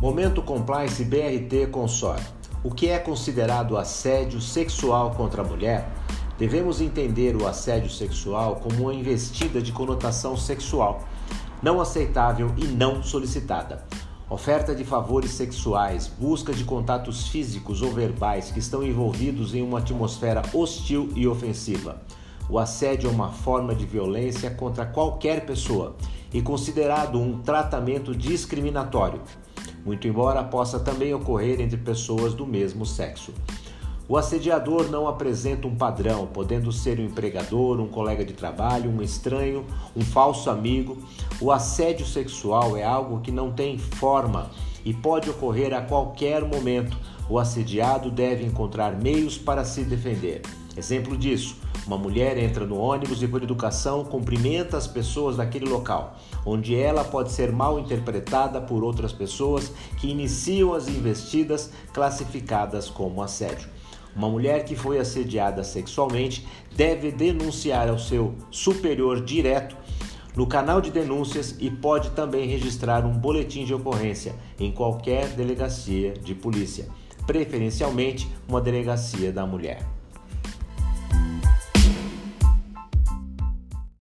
Momento Compliance BRT Consor. O que é considerado assédio sexual contra a mulher? Devemos entender o assédio sexual como uma investida de conotação sexual, não aceitável e não solicitada. Oferta de favores sexuais, busca de contatos físicos ou verbais que estão envolvidos em uma atmosfera hostil e ofensiva. O assédio é uma forma de violência contra qualquer pessoa e considerado um tratamento discriminatório muito embora possa também ocorrer entre pessoas do mesmo sexo. O assediador não apresenta um padrão, podendo ser um empregador, um colega de trabalho, um estranho, um falso amigo. O assédio sexual é algo que não tem forma e pode ocorrer a qualquer momento. O assediado deve encontrar meios para se defender. Exemplo disso: uma mulher entra no ônibus e, por educação, cumprimenta as pessoas daquele local, onde ela pode ser mal interpretada por outras pessoas que iniciam as investidas classificadas como assédio. Uma mulher que foi assediada sexualmente deve denunciar ao seu superior direto no canal de denúncias e pode também registrar um boletim de ocorrência em qualquer delegacia de polícia, preferencialmente uma delegacia da mulher.